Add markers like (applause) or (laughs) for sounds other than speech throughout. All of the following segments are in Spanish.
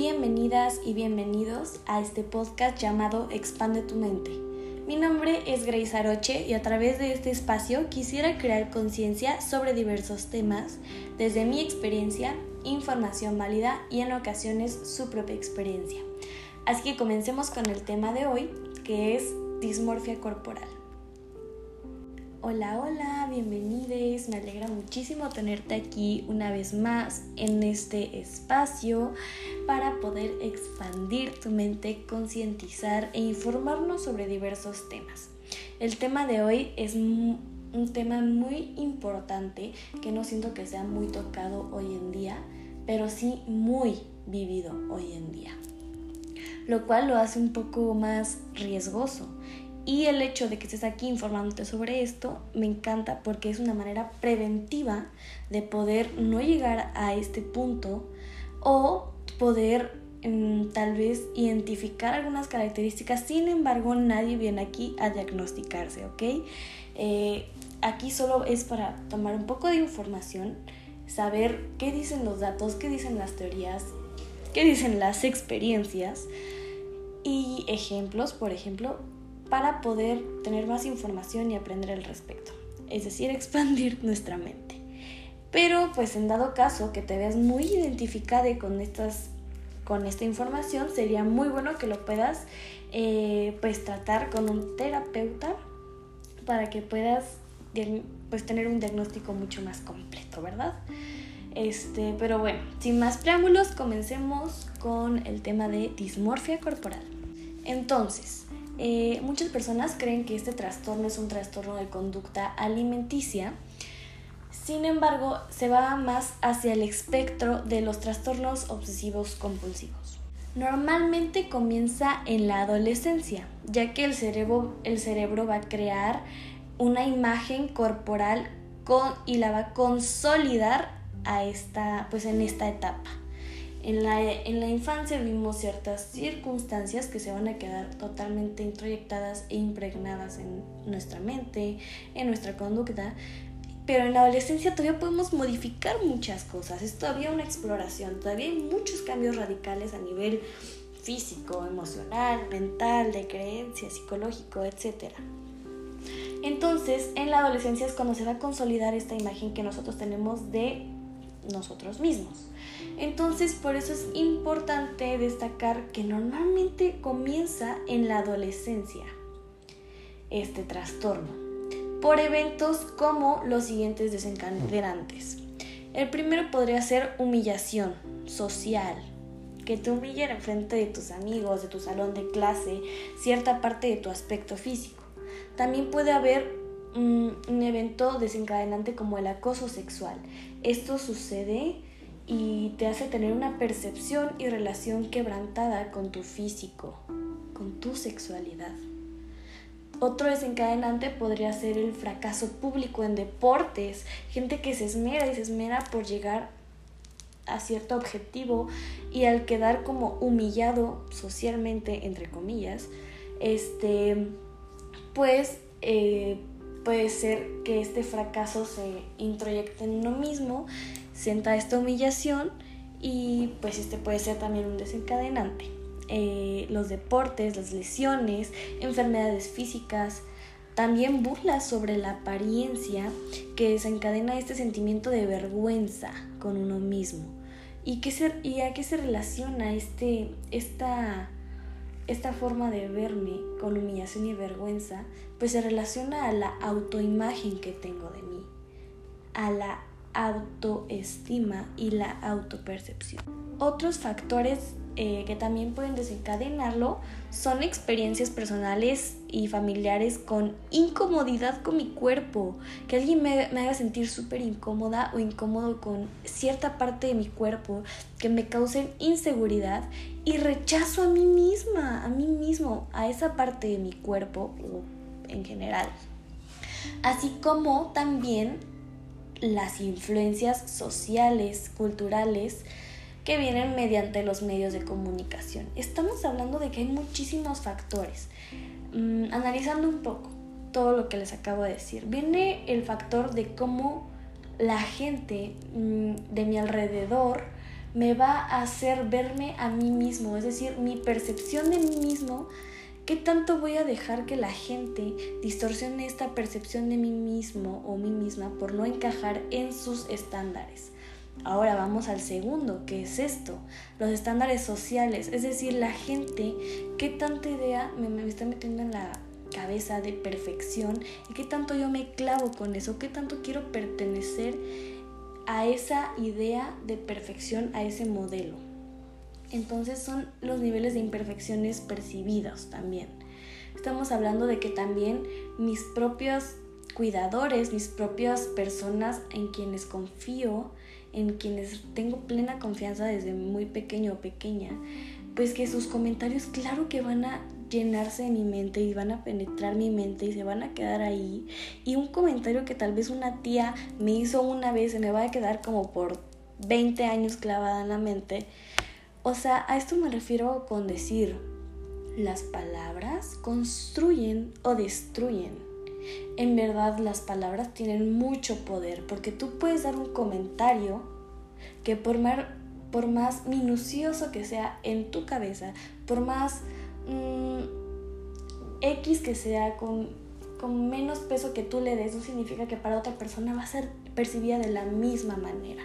Bienvenidas y bienvenidos a este podcast llamado Expande tu mente. Mi nombre es Grace Aroche y a través de este espacio quisiera crear conciencia sobre diversos temas desde mi experiencia, información válida y en ocasiones su propia experiencia. Así que comencemos con el tema de hoy, que es dismorfia corporal. Hola, hola, bienvenidos. Me alegra muchísimo tenerte aquí una vez más en este espacio para poder expandir tu mente, concientizar e informarnos sobre diversos temas. El tema de hoy es un tema muy importante que no siento que sea muy tocado hoy en día, pero sí muy vivido hoy en día, lo cual lo hace un poco más riesgoso y el hecho de que estés aquí informándote sobre esto me encanta porque es una manera preventiva de poder no llegar a este punto o poder mm, tal vez identificar algunas características. Sin embargo, nadie viene aquí a diagnosticarse, ¿ok? Eh, aquí solo es para tomar un poco de información, saber qué dicen los datos, qué dicen las teorías, qué dicen las experiencias y ejemplos, por ejemplo, para poder tener más información y aprender al respecto, es decir, (laughs) expandir nuestra mente. Pero pues en dado caso que te veas muy identificada con estas con esta información sería muy bueno que lo puedas eh, pues tratar con un terapeuta para que puedas pues tener un diagnóstico mucho más completo, ¿verdad? Este, pero bueno, sin más preámbulos, comencemos con el tema de dismorfia corporal. Entonces, eh, muchas personas creen que este trastorno es un trastorno de conducta alimenticia. Sin embargo, se va más hacia el espectro de los trastornos obsesivos compulsivos. Normalmente comienza en la adolescencia, ya que el cerebro, el cerebro va a crear una imagen corporal con, y la va a consolidar a esta, pues en esta etapa. En la, en la infancia vimos ciertas circunstancias que se van a quedar totalmente introyectadas e impregnadas en nuestra mente, en nuestra conducta, pero en la adolescencia todavía podemos modificar muchas cosas, es todavía una exploración, todavía hay muchos cambios radicales a nivel físico, emocional, mental, de creencia, psicológico, etc. Entonces, en la adolescencia es cuando se va a consolidar esta imagen que nosotros tenemos de nosotros mismos. Entonces, por eso es importante destacar que normalmente comienza en la adolescencia este trastorno por eventos como los siguientes desencadenantes. El primero podría ser humillación social, que te humillen en frente de tus amigos, de tu salón de clase, cierta parte de tu aspecto físico. También puede haber un, un evento desencadenante como el acoso sexual. Esto sucede y te hace tener una percepción y relación quebrantada con tu físico, con tu sexualidad. Otro desencadenante podría ser el fracaso público en deportes, gente que se esmera y se esmera por llegar a cierto objetivo y al quedar como humillado socialmente, entre comillas, este, pues eh, puede ser que este fracaso se introyecte en uno mismo sienta esta humillación y pues este puede ser también un desencadenante. Eh, los deportes, las lesiones, enfermedades físicas, también burlas sobre la apariencia que desencadena este sentimiento de vergüenza con uno mismo. ¿Y, qué y a qué se relaciona este, esta, esta forma de verme con humillación y vergüenza? Pues se relaciona a la autoimagen que tengo de mí, a la autoestima y la autopercepción. Otros factores eh, que también pueden desencadenarlo son experiencias personales y familiares con incomodidad con mi cuerpo, que alguien me, haga sentir súper incómoda o incómodo con cierta parte de mi cuerpo, que me causen inseguridad y rechazo a mí misma, a mí mismo, a esa parte de mi cuerpo en general. Así como también las influencias sociales, culturales, que vienen mediante los medios de comunicación. Estamos hablando de que hay muchísimos factores. Mm, analizando un poco todo lo que les acabo de decir, viene el factor de cómo la gente mm, de mi alrededor me va a hacer verme a mí mismo, es decir, mi percepción de mí mismo, qué tanto voy a dejar que la gente distorsione esta percepción de mí mismo o mí misma por no encajar en sus estándares. Ahora vamos al segundo, que es esto, los estándares sociales, es decir, la gente, qué tanta idea me, está metiendo en la cabeza de perfección y qué tanto yo me clavo con eso, qué tanto quiero pertenecer a esa idea de perfección, a ese modelo. Entonces son los niveles de imperfecciones percibidos también. Estamos hablando de que también mis propios cuidadores, mis propias personas en quienes confío, en quienes tengo plena confianza desde muy pequeño o pequeña, pues que sus comentarios claro que van a llenarse de mi mente y van a penetrar mi mente y se van a quedar ahí. Y un comentario que tal vez una tía me hizo una vez se me va a quedar como por 20 años clavada en la mente. O sea, a esto me refiero con decir, las palabras construyen o destruyen. En verdad las palabras tienen mucho poder porque tú puedes dar un comentario que por, por más minucioso que sea en tu cabeza, por más Mm, X que sea con, con menos peso que tú le des, no significa que para otra persona va a ser percibida de la misma manera.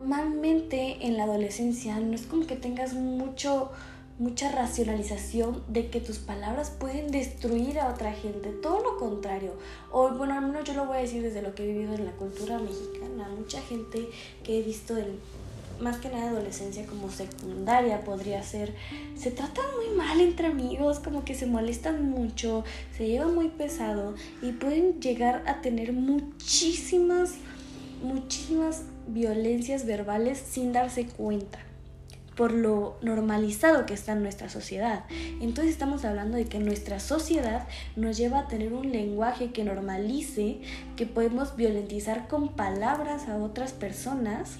Normalmente en la adolescencia no es como que tengas mucho mucha racionalización de que tus palabras pueden destruir a otra gente, todo lo contrario. O bueno, al menos yo lo voy a decir desde lo que he vivido en la cultura mexicana, mucha gente que he visto del más que nada adolescencia como secundaria podría ser, se tratan muy mal entre amigos, como que se molestan mucho, se llevan muy pesado y pueden llegar a tener muchísimas, muchísimas violencias verbales sin darse cuenta por lo normalizado que está en nuestra sociedad. Entonces estamos hablando de que nuestra sociedad nos lleva a tener un lenguaje que normalice que podemos violentizar con palabras a otras personas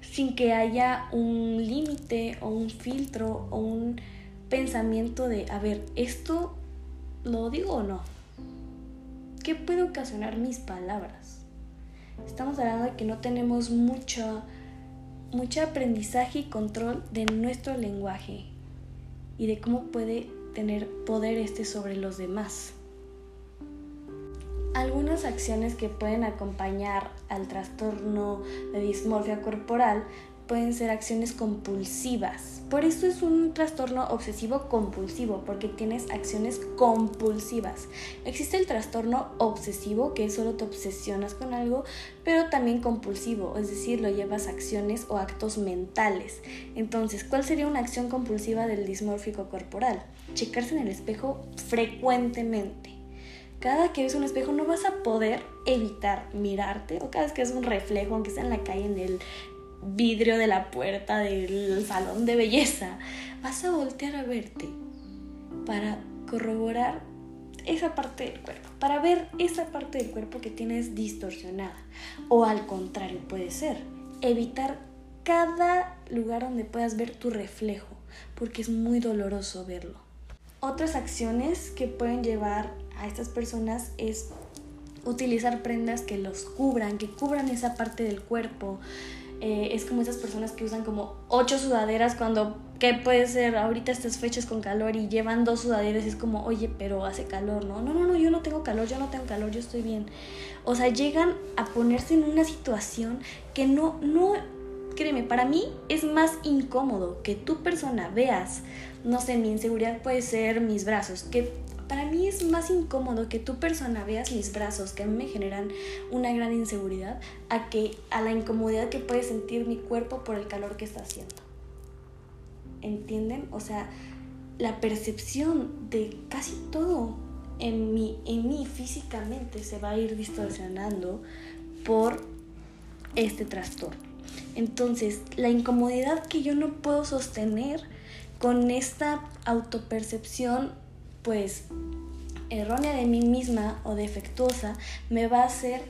sin que haya un límite o un filtro o un pensamiento de, a ver, ¿esto lo digo o no? ¿Qué puede ocasionar mis palabras? Estamos hablando de que no tenemos mucho, mucho aprendizaje y control de nuestro lenguaje y de cómo puede tener poder este sobre los demás. Algunas acciones que pueden acompañar al trastorno de dismorfia corporal pueden ser acciones compulsivas. Por eso es un trastorno obsesivo compulsivo, porque tienes acciones compulsivas. Existe el trastorno obsesivo, que solo te obsesionas con algo, pero también compulsivo, es decir, lo llevas a acciones o actos mentales. Entonces, ¿cuál sería una acción compulsiva del dismórfico corporal? Checarse en el espejo frecuentemente cada que ves un espejo no vas a poder evitar mirarte o cada vez que es un reflejo, aunque sea en la calle, en el vidrio de la puerta del salón de belleza, vas a voltear a verte para corroborar esa parte del cuerpo, para ver esa parte del cuerpo que tienes distorsionada. O al contrario, puede ser evitar cada lugar donde puedas ver tu reflejo, porque es muy doloroso verlo. Otras acciones que pueden llevar a estas personas es utilizar prendas que los cubran, que cubran esa parte del cuerpo. Eh, es como esas personas que usan como ocho sudaderas cuando, ¿qué puede ser? Ahorita estas fechas con calor y llevan dos sudaderas y es como, oye, pero hace calor, ¿no? No, no, no, yo no tengo calor, yo no tengo calor, yo estoy bien. O sea, llegan a ponerse en una situación que no, no, créeme, para mí es más incómodo que tu persona veas, no sé, mi inseguridad puede ser mis brazos, que para mí es más incómodo que tu persona veas mis brazos que a mí me generan una gran inseguridad a que a la incomodidad que puede sentir mi cuerpo por el calor que está haciendo. ¿Entienden? O sea, la percepción de casi todo en mí, en mí físicamente se va a ir distorsionando por este trastorno. Entonces, la incomodidad que yo no puedo sostener con esta autopercepción pues errónea de mí misma o defectuosa me va a hacer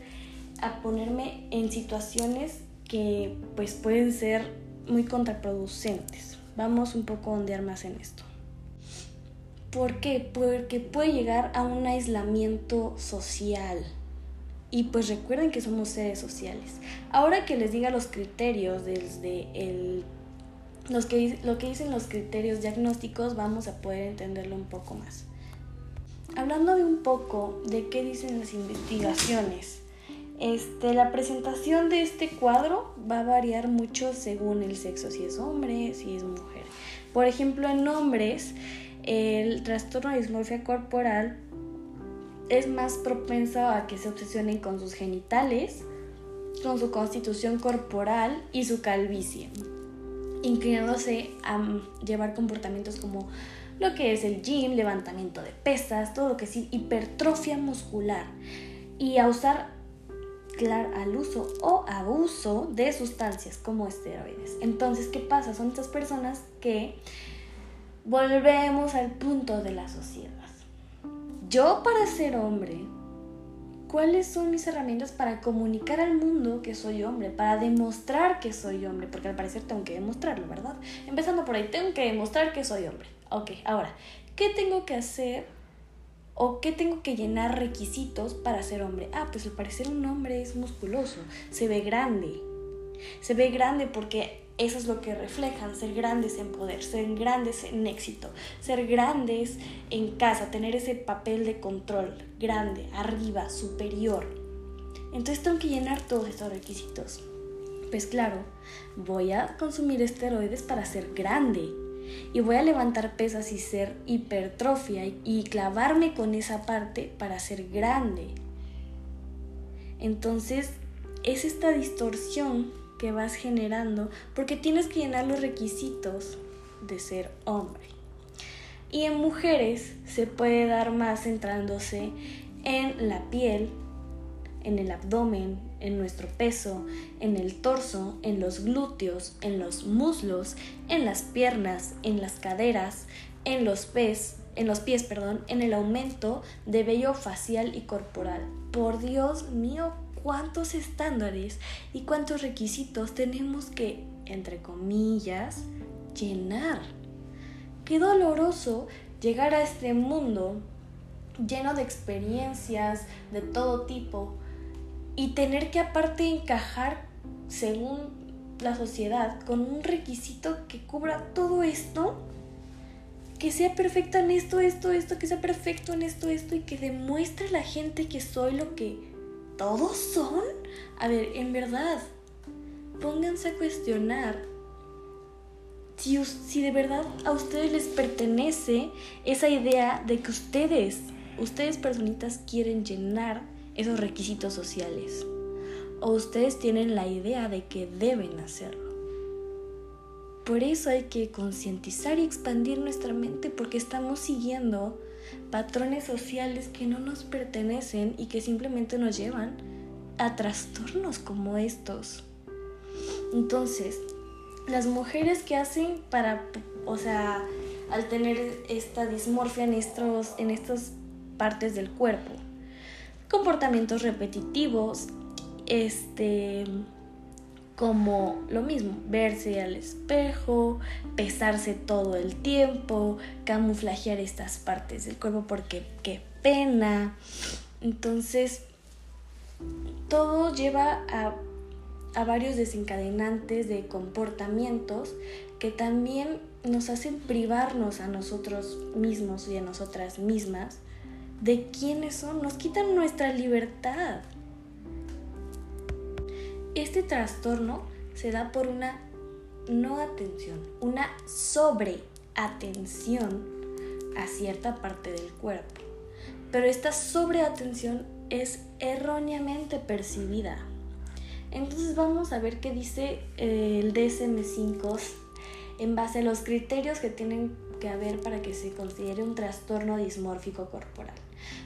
a ponerme en situaciones que pues pueden ser muy contraproducentes. Vamos un poco a ondear más en esto. ¿Por qué? Porque puede llegar a un aislamiento social Y pues recuerden que somos seres sociales. Ahora que les diga los criterios desde el los que, lo que dicen los criterios diagnósticos vamos a poder entenderlo un poco más. Hablando de un poco de qué dicen las investigaciones, este, la presentación de este cuadro va a variar mucho según el sexo, si es hombre, si es mujer. Por ejemplo, en hombres, el trastorno de dismorfia corporal es más propenso a que se obsesionen con sus genitales, con su constitución corporal y su calvicie, inclinándose a llevar comportamientos como lo que es el gym, levantamiento de pesas, todo lo que es hipertrofia muscular y a usar al uso o abuso de sustancias como esteroides. Entonces, ¿qué pasa? Son estas personas que volvemos al punto de la sociedad. Yo para ser hombre, ¿cuáles son mis herramientas para comunicar al mundo que soy hombre? Para demostrar que soy hombre, porque al parecer tengo que demostrarlo, ¿verdad? Empezando por ahí, tengo que demostrar que soy hombre. Ok, ahora, ¿qué tengo que hacer o qué tengo que llenar requisitos para ser hombre? Ah, pues al parecer un hombre es musculoso, se ve grande. Se ve grande porque eso es lo que reflejan, ser grandes en poder, ser grandes en éxito, ser grandes en casa, tener ese papel de control, grande, arriba, superior. Entonces tengo que llenar todos estos requisitos. Pues claro, voy a consumir esteroides para ser grande y voy a levantar pesas y ser hipertrofia y clavarme con esa parte para ser grande. Entonces es esta distorsión que vas generando porque tienes que llenar los requisitos de ser hombre. Y en mujeres se puede dar más centrándose en la piel, en el abdomen, en nuestro peso, en el torso, en los glúteos, en los muslos, en las piernas, en las caderas, en los pies, en los pies, perdón, en el aumento de vello facial y corporal. Por Dios mío, cuántos estándares y cuántos requisitos tenemos que, entre comillas, llenar. Qué doloroso llegar a este mundo lleno de experiencias de todo tipo y tener que aparte encajar según la sociedad con un requisito que cubra todo esto, que sea perfecto en esto, esto, esto, que sea perfecto en esto, esto y que demuestre a la gente que soy lo que ¿Todos son? A ver, en verdad, pónganse a cuestionar si, si de verdad a ustedes les pertenece esa idea de que ustedes, ustedes personitas quieren llenar esos requisitos sociales. O ustedes tienen la idea de que deben hacerlo. Por eso hay que concientizar y expandir nuestra mente porque estamos siguiendo patrones sociales que no nos pertenecen y que simplemente nos llevan a trastornos como estos. Entonces, las mujeres que hacen para, o sea, al tener esta dismorfia en, estos, en estas partes del cuerpo, comportamientos repetitivos, este, como lo mismo, verse al espejo, pesarse todo el tiempo, camuflajear estas partes del cuerpo porque qué pena. Entonces, todo lleva a, a varios desencadenantes de comportamientos que también nos hacen privarnos a nosotros mismos y a nosotras mismas de quiénes son, nos quitan nuestra libertad. Este trastorno se da por una no atención, una sobreatención a cierta parte del cuerpo. Pero esta sobreatención es erróneamente percibida. Entonces vamos a ver qué dice eh, el DSM5 en base a los criterios que tienen que haber para que se considere un trastorno dismórfico corporal.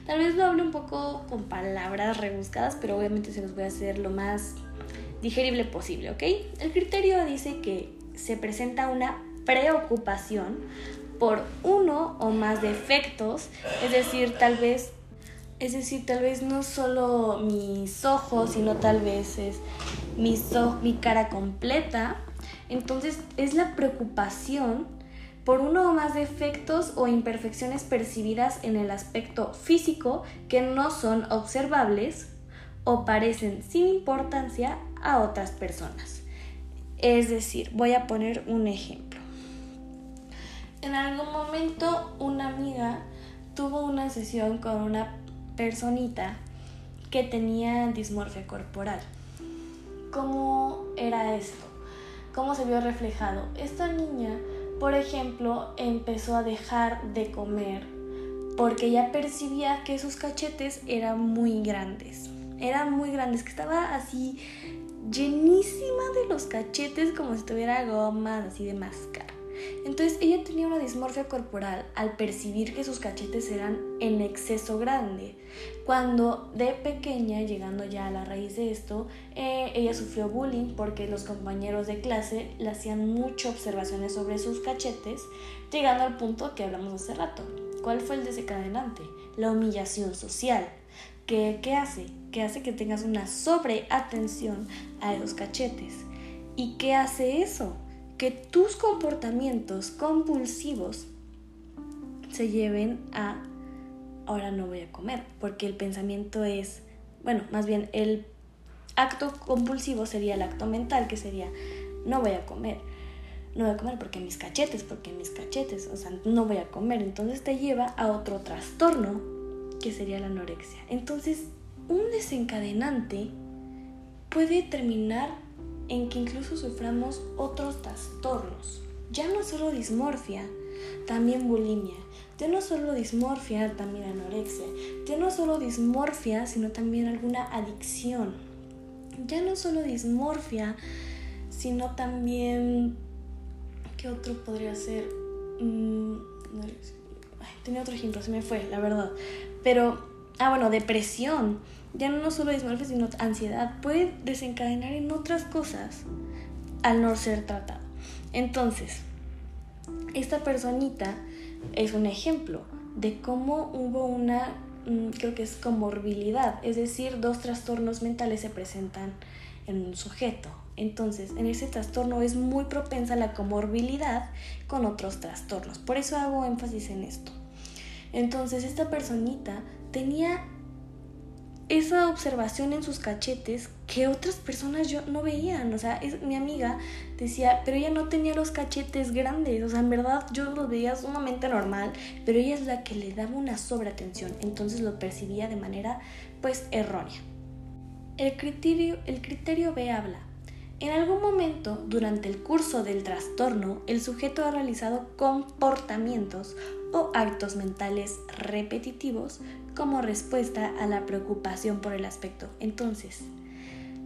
Tal vez lo hable un poco con palabras rebuscadas, pero obviamente se los voy a hacer lo más digerible posible, ¿ok? El criterio dice que se presenta una preocupación por uno o más defectos, es decir, tal vez es decir, tal vez no solo mis ojos, sino tal vez es mi, mi cara completa. Entonces es la preocupación por uno o más defectos o imperfecciones percibidas en el aspecto físico que no son observables o parecen sin importancia a otras personas. Es decir, voy a poner un ejemplo. En algún momento una amiga tuvo una sesión con una personita que tenía dismorfia corporal. ¿Cómo era esto? ¿Cómo se vio reflejado? Esta niña, por ejemplo, empezó a dejar de comer porque ella percibía que sus cachetes eran muy grandes. Eran muy grandes, que estaba así llenísima de los cachetes como si tuviera goma así de máscara. Entonces ella tenía una dismorfia corporal al percibir que sus cachetes eran en exceso grande. Cuando de pequeña, llegando ya a la raíz de esto, eh, ella sufrió bullying porque los compañeros de clase le hacían muchas observaciones sobre sus cachetes, llegando al punto que hablamos hace rato. ¿Cuál fue el desencadenante? La humillación social. ¿Qué, qué hace? Que hace que tengas una sobreatención a esos cachetes. ¿Y qué hace eso? Que tus comportamientos compulsivos se lleven a ahora no voy a comer, porque el pensamiento es, bueno, más bien el acto compulsivo sería el acto mental, que sería no voy a comer. No voy a comer porque mis cachetes, porque mis cachetes, o sea, no voy a comer. Entonces te lleva a otro trastorno, que sería la anorexia. Entonces, un desencadenante puede terminar en que incluso suframos otros trastornos. Ya no solo dismorfia, también bulimia. Ya no solo dismorfia, también anorexia. Ya no solo dismorfia, sino también alguna adicción. Ya no solo dismorfia, sino también... ¿Qué otro podría ser? Mm, tenía otro ejemplo, se me fue, la verdad. Pero, ah, bueno, depresión ya no solo dismorfia, sino ansiedad, puede desencadenar en otras cosas al no ser tratado. Entonces, esta personita es un ejemplo de cómo hubo una, mm, creo que es comorbilidad, es decir, dos trastornos mentales se presentan en un sujeto. Entonces, en ese trastorno es muy propensa la comorbilidad con otros trastornos. Por eso hago énfasis en esto. Entonces, esta personita tenía esa observación en sus cachetes que otras personas yo no veían. O sea, es, mi amiga decía, pero ella no tenía los cachetes grandes. O sea, en verdad yo los veía sumamente normal, pero ella es la que le daba una sobreatención. Entonces lo percibía de manera, pues, errónea. El criterio, el criterio B habla. En algún momento durante el curso del trastorno, el sujeto ha realizado comportamientos o actos mentales repetitivos como respuesta a la preocupación por el aspecto. Entonces,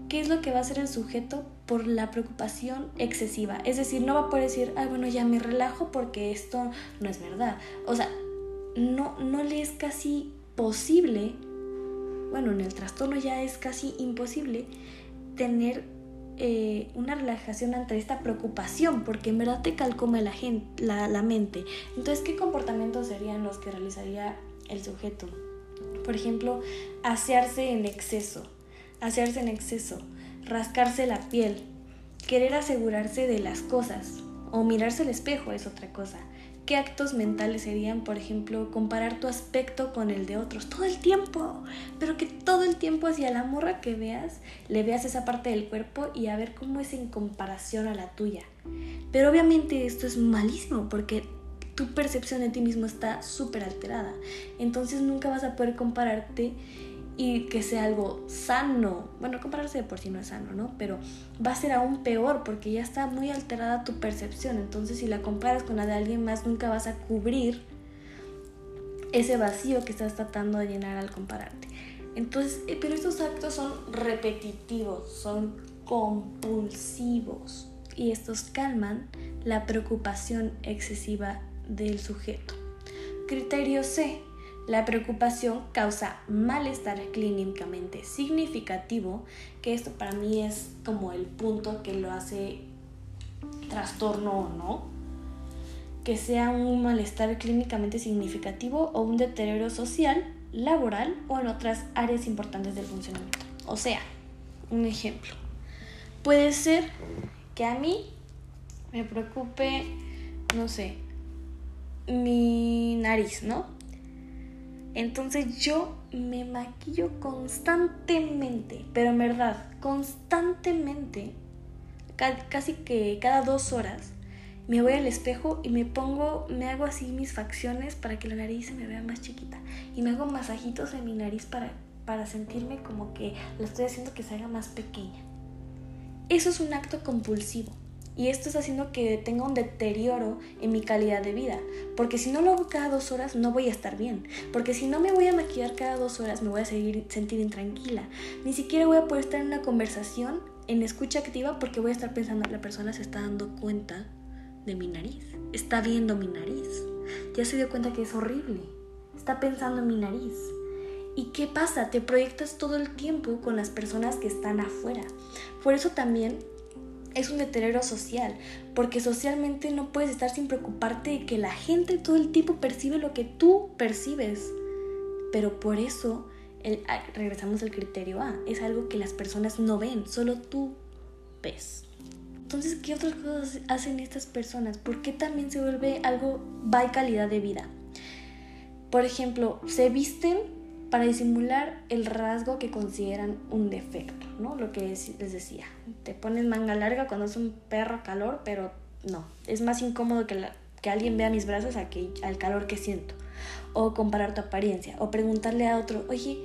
¿qué es lo que va a hacer el sujeto por la preocupación excesiva? Es decir, no va a poder decir, ay, bueno, ya me relajo porque esto no es verdad. O sea, no, no le es casi posible, bueno, en el trastorno ya es casi imposible tener eh, una relajación ante esta preocupación, porque en verdad te calcoma la, gente, la, la mente. Entonces, ¿qué comportamientos serían los que realizaría el sujeto? Por ejemplo, asearse en exceso, asearse en exceso, rascarse la piel, querer asegurarse de las cosas o mirarse al espejo es otra cosa. ¿Qué actos mentales serían, por ejemplo, comparar tu aspecto con el de otros todo el tiempo? Pero que todo el tiempo hacia la morra que veas, le veas esa parte del cuerpo y a ver cómo es en comparación a la tuya. Pero obviamente esto es malísimo porque tu percepción de ti mismo está súper alterada. Entonces nunca vas a poder compararte y que sea algo sano. Bueno, compararse de por sí no es sano, ¿no? Pero va a ser aún peor porque ya está muy alterada tu percepción. Entonces si la comparas con la de alguien más, nunca vas a cubrir ese vacío que estás tratando de llenar al compararte. Entonces, eh, pero estos actos son repetitivos, son compulsivos y estos calman la preocupación excesiva del sujeto. Criterio C. La preocupación causa malestar clínicamente significativo, que esto para mí es como el punto que lo hace trastorno o no, que sea un malestar clínicamente significativo o un deterioro social, laboral o en otras áreas importantes del funcionamiento. O sea, un ejemplo. Puede ser que a mí me preocupe, no sé, mi nariz, ¿no? Entonces yo me maquillo constantemente, pero en verdad, constantemente, casi que cada dos horas, me voy al espejo y me pongo, me hago así mis facciones para que la nariz se me vea más chiquita. Y me hago masajitos en mi nariz para, para sentirme como que la estoy haciendo que se haga más pequeña. Eso es un acto compulsivo. Y esto está haciendo que tenga un deterioro en mi calidad de vida. Porque si no lo hago cada dos horas, no voy a estar bien. Porque si no me voy a maquillar cada dos horas, me voy a seguir, sentir intranquila. Ni siquiera voy a poder estar en una conversación en escucha activa porque voy a estar pensando, la persona se está dando cuenta de mi nariz. Está viendo mi nariz. Ya se dio cuenta que es horrible. Está pensando en mi nariz. ¿Y qué pasa? Te proyectas todo el tiempo con las personas que están afuera. Por eso también es un deterioro social, porque socialmente no puedes estar sin preocuparte de que la gente todo el tiempo percibe lo que tú percibes. Pero por eso, ah, regresamos al criterio A, es algo que las personas no ven, solo tú ves. Entonces, ¿qué otras cosas hacen estas personas? ¿Por qué también se vuelve algo va calidad de vida? Por ejemplo, se visten para disimular el rasgo que consideran un defecto, ¿no? Lo que les decía, te pones manga larga cuando es un perro calor, pero no, es más incómodo que, que alguien vea mis brazos a que, al calor que siento. O comparar tu apariencia, o preguntarle a otro, oye,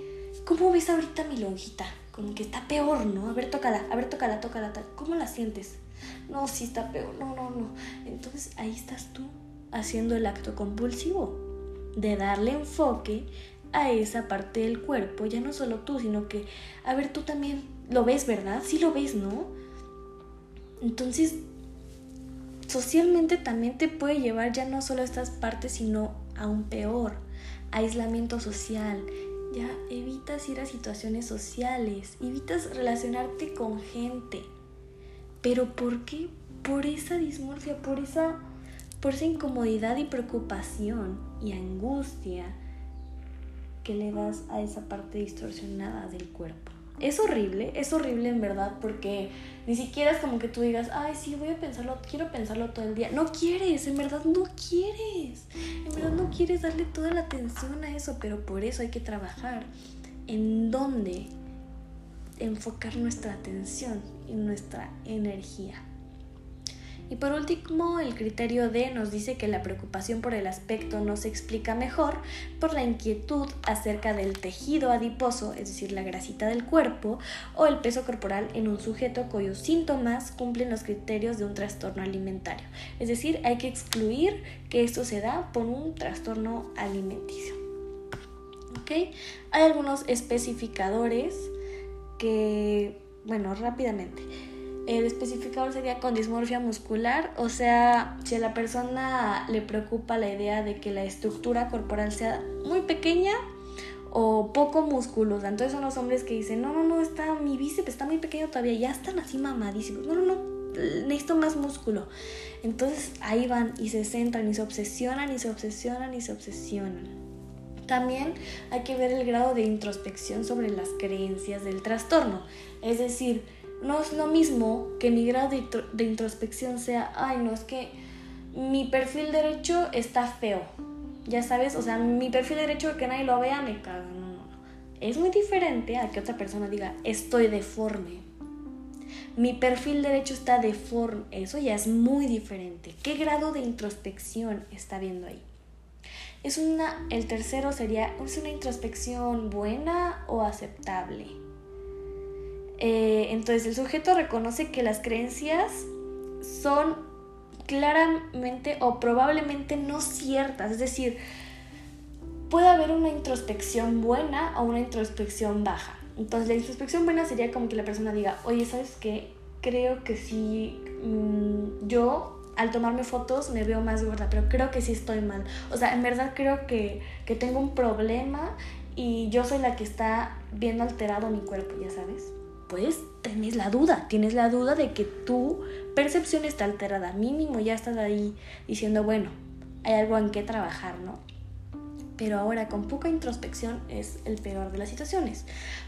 ¿cómo ves ahorita mi lonjita? Como que está peor, ¿no? A ver, tócala, a ver, tócala, tócala, ¿cómo la sientes? No, sí está peor, no, no, no. Entonces ahí estás tú haciendo el acto compulsivo de darle enfoque a esa parte del cuerpo, ya no solo tú, sino que, a ver, tú también lo ves, ¿verdad? Sí lo ves, ¿no? Entonces, socialmente también te puede llevar ya no solo a estas partes, sino a un peor, aislamiento social. Ya evitas ir a situaciones sociales, evitas relacionarte con gente. ¿Pero por qué? Por esa dismorfia, por esa, por esa incomodidad y preocupación y angustia que le das a esa parte distorsionada del cuerpo. Es horrible, es horrible en verdad porque ni siquiera es como que tú digas, ay, sí, voy a pensarlo, quiero pensarlo todo el día. No quieres, en verdad no quieres. En verdad no quieres darle toda la atención a eso, pero por eso hay que trabajar en dónde enfocar nuestra atención y nuestra energía. Y por último, el criterio D nos dice que la preocupación por el aspecto no se explica mejor por la inquietud acerca del tejido adiposo, es decir, la grasita del cuerpo, o el peso corporal en un sujeto cuyos síntomas cumplen los criterios de un trastorno alimentario. Es decir, hay que excluir que esto se da por un trastorno alimenticio. ¿Okay? Hay algunos especificadores que, bueno, rápidamente. El especificador sería con dismorfia muscular, o sea, si a la persona le preocupa la idea de que la estructura corporal sea muy pequeña o poco musculosa. Entonces son los hombres que dicen, no, no, no, está, mi bíceps está muy pequeño todavía, ya están así mamadísimos. No, no, no, necesito más músculo. Entonces ahí van y se centran y se obsesionan y se obsesionan y se obsesionan. También hay que ver el grado de introspección sobre las creencias del trastorno. Es decir, no es lo mismo que mi grado de, introspección sea, ay, no, es que mi perfil derecho está feo. Ya sabes, o sea, mi perfil derecho que nadie lo vea me caga. Es muy diferente a que otra persona diga, estoy deforme. Mi perfil derecho está deforme. Eso ya es muy diferente. ¿Qué grado de introspección está viendo ahí? Es una, el tercero sería, ¿es una introspección buena o aceptable? Eh, entonces el sujeto reconoce que las creencias son claramente o probablemente no ciertas, es decir, puede haber una introspección buena o una introspección baja. Entonces la introspección buena sería como que la persona diga, oye, ¿sabes qué? Creo que sí, mm, yo al tomarme fotos me veo más gorda, pero creo que sí estoy mal. O sea, en verdad creo que, que tengo un problema y yo soy la que está viendo alterado mi cuerpo, ya sabes pues tienes la duda, tienes la duda de que tu percepción está alterada. Mínimo ya estás ahí diciendo, bueno, hay algo en qué trabajar, ¿no? Pero ahora con poca introspección es el peor de las situaciones,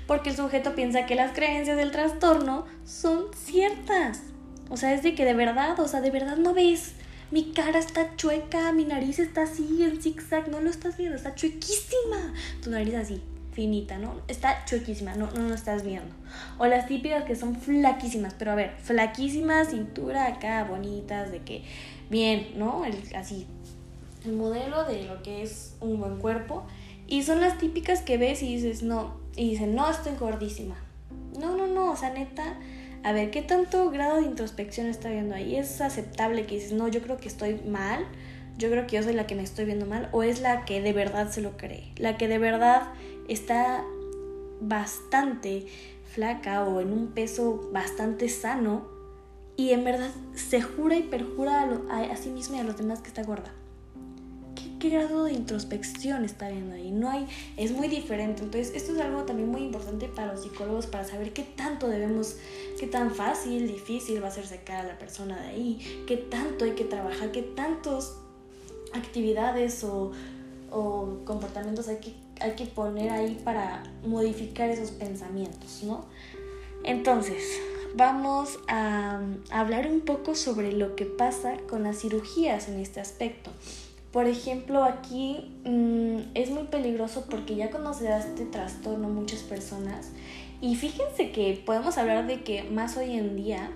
porque el sujeto piensa que las creencias del trastorno son ciertas. O sea, es de que de verdad, o sea, de verdad no ves mi cara está chueca, mi nariz está así en zigzag, no lo estás viendo, está chuequísima. Tu nariz así, finita, ¿no? Está chuequísima, no, no lo estás viendo. O las típicas que son flaquísimas, pero a ver, flaquísimas, cintura acá, bonitas, de que, bien, ¿no? El, así, el modelo de lo que es un buen cuerpo. Y son las típicas que ves y dices, no, y dicen, no, estoy gordísima. No, no, no, o sea, neta, a ver, ¿qué tanto grado de introspección está viendo ahí? ¿Es aceptable que dices, no, yo creo que estoy mal? Yo creo que yo soy la que me estoy viendo mal. ¿O es la que de verdad se lo cree? La que de verdad está bastante flaca o en un peso bastante sano y en verdad se jura y perjura a, a sí misma y a los demás que está gorda qué grado de introspección está viendo ahí. No hay, es muy diferente. Entonces, esto es algo también muy importante para los psicólogos para saber qué tanto debemos, qué tan fácil, difícil va a ser sacar a la persona de ahí, qué tanto hay que trabajar, qué tantos actividades o, o comportamientos hay que, hay que poner ahí para modificar esos pensamientos, ¿no? Entonces, vamos a hablar un poco sobre lo que pasa con las cirugías en este aspecto. Por ejemplo, aquí mm, es muy peligroso porque ya da este trastorno muchas personas, y fíjense que podemos hablar de que más hoy en día,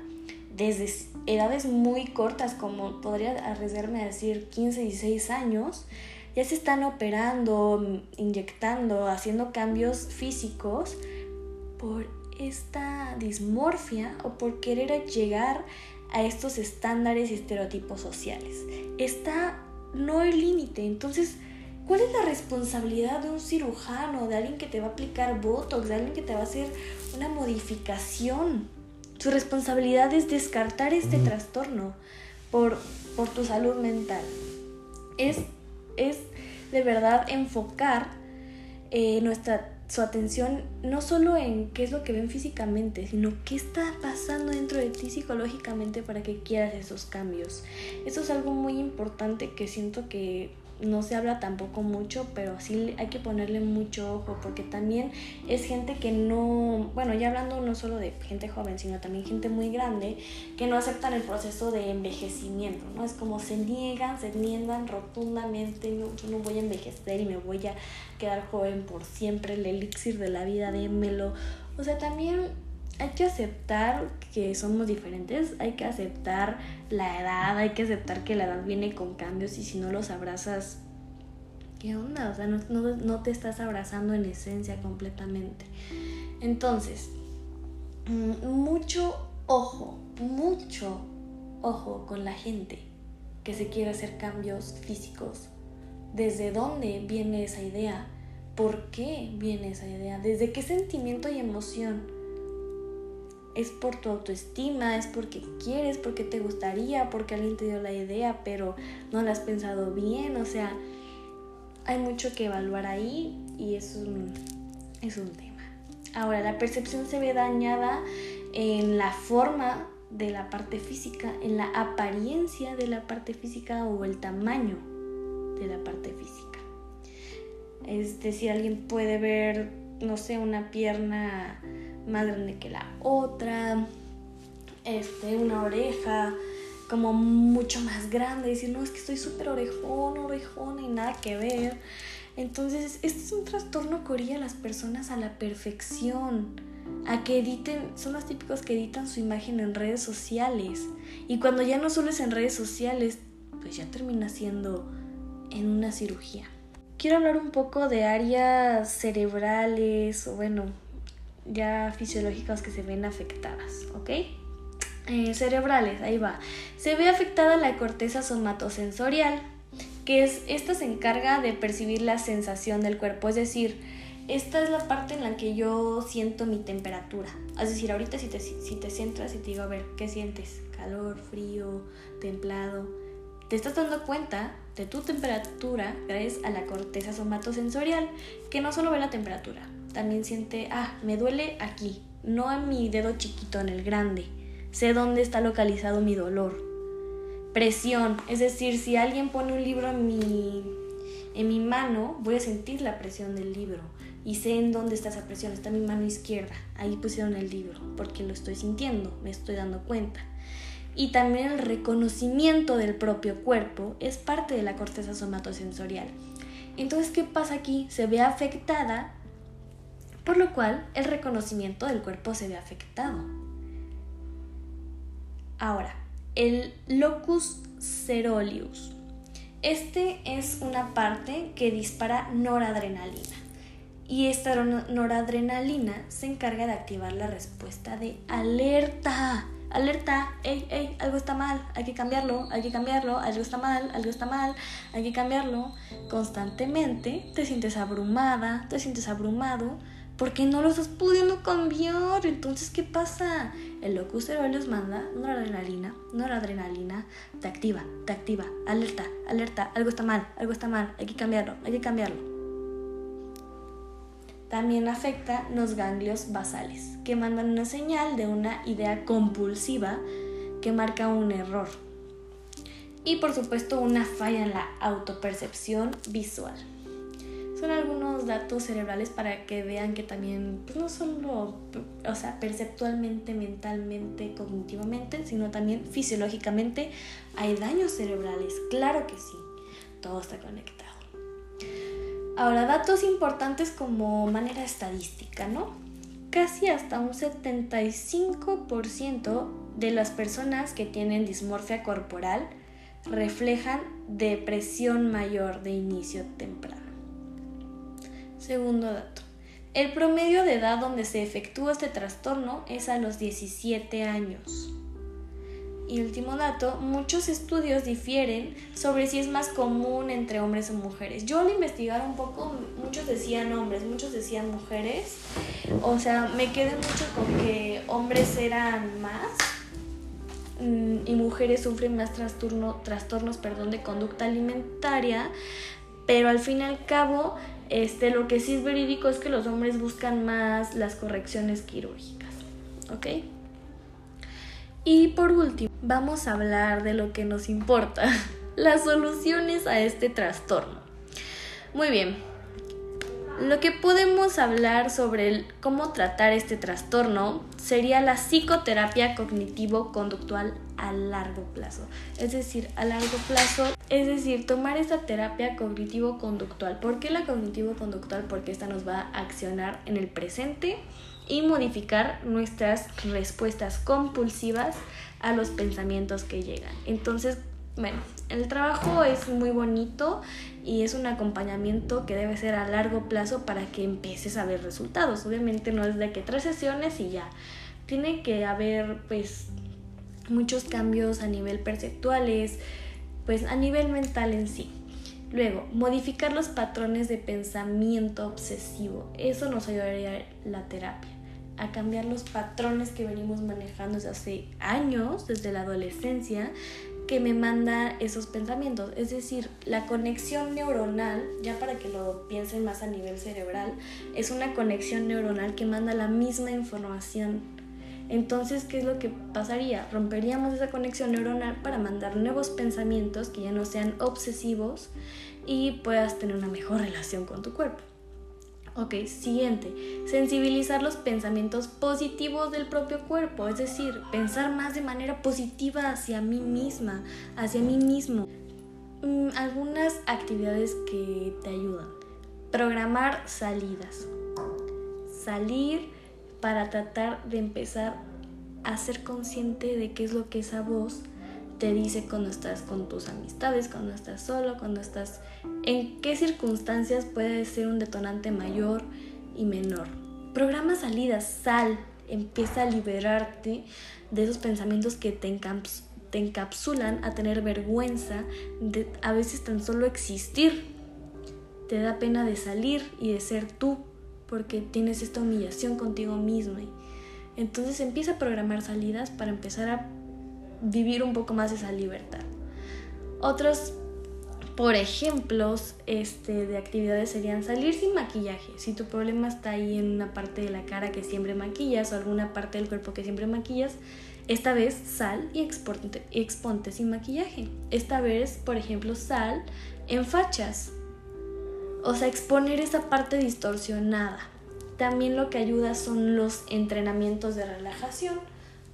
desde edades muy cortas, como podría arriesgarme a decir 15, 16 años, ya se están operando, inyectando, haciendo cambios físicos por esta dismorfia o por querer llegar a estos estándares y estereotipos sociales. Está no hay límite. Entonces, ¿cuál es la responsabilidad de un cirujano, de alguien que te va a aplicar Botox, de alguien que te va a hacer una modificación? Su responsabilidad es descartar este trastorno por, por tu salud mental. Es, es de verdad enfocar eh, nuestra su atención no solo en qué es lo que ven físicamente, sino qué está pasando dentro de ti psicológicamente para que quieras esos cambios. Eso es algo muy importante que siento que no se habla tampoco mucho, pero sí hay que ponerle mucho ojo porque también es gente que no, bueno, ya hablando no solo de gente joven, sino también gente muy grande que no aceptan el proceso de envejecimiento, ¿no? Es como se niegan, se niegan rotundamente, no, yo no voy a envejecer y me voy a quedar joven por siempre, el elixir de la vida, démelo. O sea, también hay que aceptar que somos diferentes, hay que aceptar la edad, hay que aceptar que la edad viene con cambios y si no los abrazas, ¿qué onda? O sea, no, no, te estás abrazando en esencia completamente. Entonces, mm, mucho ojo, mucho ojo con la gente que se quiere hacer cambios físicos. ¿Desde dónde viene esa idea? ¿Por qué viene esa idea? ¿Desde qué sentimiento y emoción? Es por tu autoestima, es porque quieres, porque te gustaría, porque alguien te dio la idea, pero no la has pensado bien, o sea, hay mucho que evaluar ahí y es un, es un tema. Ahora, la percepción se ve dañada en la forma de la parte física, en la apariencia de la parte física o el tamaño de la parte física. Es decir, alguien puede ver, no sé, una pierna más grande que la otra, este, una oreja como mucho más grande, decir, no, es que estoy súper orejón, orejón y nada que ver. Entonces, este es un trastorno que orilla a las personas a la perfección, a que editen, son los típicos que editan su imagen en redes sociales. Y cuando ya no solo es en redes sociales, pues ya termina siendo en una cirugía. Quiero hablar un poco de áreas cerebrales, o bueno, ya fisiológicas que se ven afectadas, ¿ok? Eh, cerebrales, ahí va. Se ve afectada la corteza somatosensorial, que es, esta se encarga de percibir la sensación del cuerpo, es decir, esta es la parte en la que yo siento mi temperatura. Es decir, ahorita si te, si te sientas y te digo, a ver, ¿qué sientes? Calor, frío, templado. Te estás dando cuenta de tu temperatura gracias a la corteza somatosensorial, que no solo ve la temperatura, también siente, ah, me duele aquí, no en mi dedo chiquito, en el grande. Sé dónde está localizado mi dolor. Presión, es decir, si alguien pone un libro en mi, en mi mano, voy a sentir la presión del libro. Y sé en dónde está esa presión, está mi mano izquierda. Ahí pusieron el libro, porque lo estoy sintiendo, me estoy dando cuenta. y también el reconocimiento del propio cuerpo es parte de la corteza somatosensorial. Entonces, ¿qué pasa aquí? Se ve afectada, por lo cual el reconocimiento del cuerpo se ve afectado. Ahora, el locus ceruleus. Este es una parte que dispara noradrenalina. Y esta noradrenalina se encarga de activar la respuesta de alerta. Alerta, ey, ey, algo está mal, hay que cambiarlo, hay que cambiarlo, algo está mal, algo está mal, hay que cambiarlo. Constantemente te sientes abrumada, te sientes abrumado porque no lo estás pudiendo cambiar. Entonces, ¿qué pasa? El locus ceruleus manda noradrenalina, noradrenalina, te activa, te activa, alerta, alerta, algo está mal, algo está mal, hay que cambiarlo, hay que cambiarlo también afecta los ganglios basales, que mandan una señal de una idea compulsiva que marca un error. Y por supuesto una falla en la autopercepción visual. Son algunos datos cerebrales para que vean que también, pues no solo, o sea, perceptualmente, mentalmente, cognitivamente, sino también fisiológicamente hay daños cerebrales. Claro que sí, todo está conectado. Ahora, datos importantes como manera estadística, ¿no? Casi hasta un 75% de las personas que tienen dismorfia corporal reflejan depresión mayor de inicio temprano. Segundo dato. El promedio de edad donde se efectúa este trastorno es a los 17 años. Y último dato, muchos estudios difieren sobre si es más común entre hombres o mujeres. Yo al investigar un poco, muchos decían hombres, muchos decían mujeres. O sea, me quedé mucho con que hombres eran más mm, y mujeres sufren más trastorno, trastornos perdón, de conducta alimentaria. Pero al fin y al cabo, este, lo que sí es verídico es que los hombres buscan más las correcciones quirúrgicas. ¿Ok? Y por último, vamos a hablar de lo que nos importa, (laughs) las soluciones a este trastorno. Muy bien, lo que podemos hablar sobre cómo tratar este trastorno sería la psicoterapia cognitivo-conductual a largo plazo. Es decir, a largo plazo, es decir, tomar esta terapia cognitivo-conductual. ¿Por qué la cognitivo-conductual? Porque esta nos va a accionar en el presente y modificar nuestras respuestas compulsivas a los pensamientos que llegan. Entonces, bueno, el trabajo es muy bonito y es un acompañamiento que debe ser a largo plazo para que empieces a ver resultados. Obviamente no es de que tres sesiones y ya. Tiene que haber pues muchos cambios a nivel perceptuales, pues a nivel mental en sí. Luego, modificar los patrones de pensamiento obsesivo. Eso nos ayudaría la terapia a cambiar los patrones que venimos manejando desde hace años, desde la adolescencia, que me manda esos pensamientos. Es decir, la conexión neuronal, ya para que lo piensen más a nivel cerebral, es una conexión neuronal que manda la misma información. Entonces, ¿qué es lo que pasaría? Romperíamos esa conexión neuronal para mandar nuevos pensamientos que ya no sean obsesivos y puedas tener una mejor relación con tu cuerpo. Ok, siguiente, sensibilizar los pensamientos positivos del propio cuerpo, es decir, pensar más de manera positiva hacia mí misma, hacia mí mismo. Mm, algunas actividades que te ayudan. Programar salidas. Salir para tratar de empezar a ser consciente de qué es lo que esa voz te dice cuando estás con tus amistades, cuando estás solo, cuando estás... En qué circunstancias puede ser un detonante mayor y menor. Programa salidas, sal, empieza a liberarte de esos pensamientos que te, te encapsulan a tener vergüenza de a veces tan solo existir. Te da pena de salir y de ser tú porque tienes esta humillación contigo mismo. Entonces empieza a programar salidas para empezar a vivir un poco más esa libertad. Otros, por ejemplos, este, de actividades serían salir sin maquillaje. Si tu problema está ahí en una parte de la cara que siempre maquillas o alguna parte del cuerpo que siempre maquillas, esta vez sal y exponte, exponte sin maquillaje. Esta vez, por ejemplo, sal en fachas. O sea, exponer esa parte distorsionada. También lo que ayuda son los entrenamientos de relajación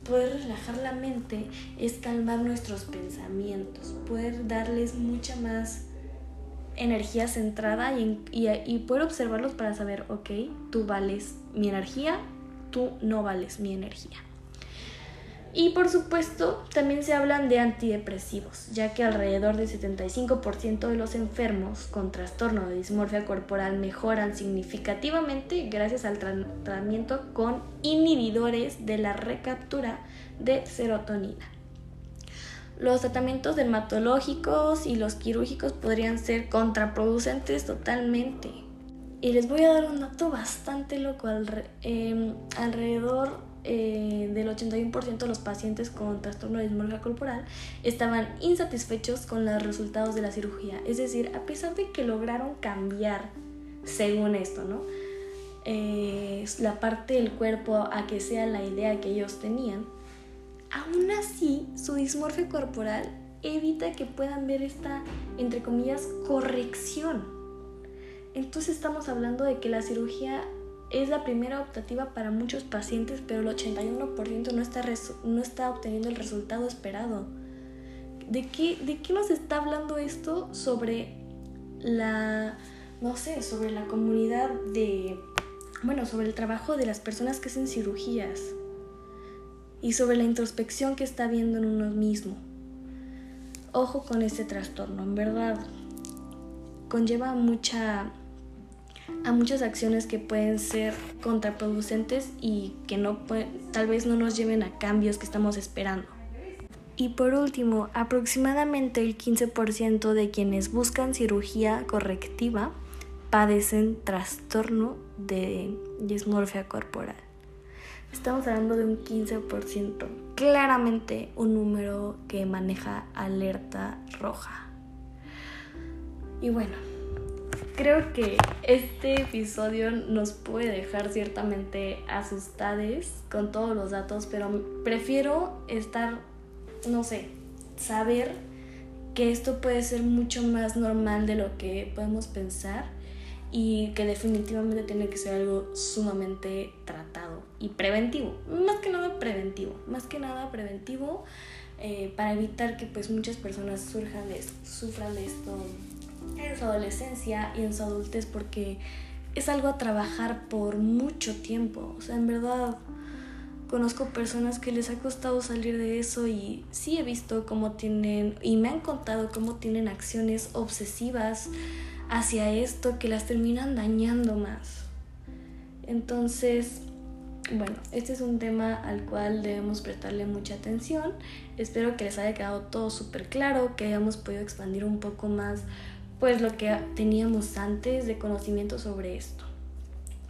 poder relajar la mente es calmar nuestros pensamientos, poder darles mucha más energía centrada y, y, poder observarlos para saber, ok, tú vales mi energía, tú no vales mi energía. Y por supuesto, también se hablan de antidepresivos, ya que alrededor del 75% de los enfermos con trastorno de dismorfia corporal mejoran significativamente gracias al tratamiento con inhibidores de la recaptura de serotonina. Los tratamientos dermatológicos y los quirúrgicos podrían ser contraproducentes totalmente. Y les voy a dar un dato bastante loco. Em, alrededor eh, del 81% de los pacientes con trastorno de dismorfia corporal estaban insatisfechos con los resultados de la cirugía. Es decir, a pesar de que lograron cambiar, según esto, ¿no? Eh, la parte del cuerpo a que sea la idea que ellos tenían, aún así su dismorfia corporal evita que puedan ver esta, entre comillas, corrección. Entonces estamos hablando de que la cirugía es la primera optativa para muchos pacientes, pero el 81% no está, no está obteniendo el resultado esperado. ¿De qué, ¿De qué nos está hablando esto sobre la, no sé, sobre la comunidad de, bueno, sobre el trabajo de las personas que hacen cirugías y sobre la introspección que está viendo en uno mismo? Ojo con este trastorno, en verdad. Conlleva mucha a muchas acciones que pueden ser contraproducentes y que no tal vez no nos lleven a cambios que estamos esperando. Y por último, aproximadamente el 15% de quienes buscan cirugía correctiva padecen trastorno de dismorfia corporal. Estamos hablando de un 15%, claramente un número que maneja alerta roja. Y bueno, creo que este episodio nos puede dejar ciertamente asustados con todos los datos, pero prefiero estar, no sé, saber que esto puede ser mucho más normal de lo que podemos pensar y que definitivamente tiene que ser algo sumamente tratado y preventivo, más que nada preventivo, más que nada preventivo eh, para evitar que pues muchas personas surjan de, sufran de esto en su adolescencia y en su adultez porque es algo a trabajar por mucho tiempo. O sea, en verdad conozco personas que les ha costado salir de eso y sí he visto cómo tienen, y me han contado cómo tienen acciones obsesivas hacia esto que las terminan dañando más. Entonces, bueno, este es un tema al cual debemos prestarle mucha atención. Espero que les haya quedado todo súper claro, que hayamos podido expandir un poco más pues lo que teníamos antes de conocimiento sobre esto.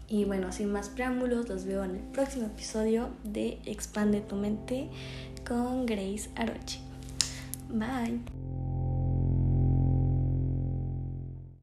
Y bueno, sin más preámbulos, los veo en el próximo episodio de Expande tu mente con Grace Arochi. Bye.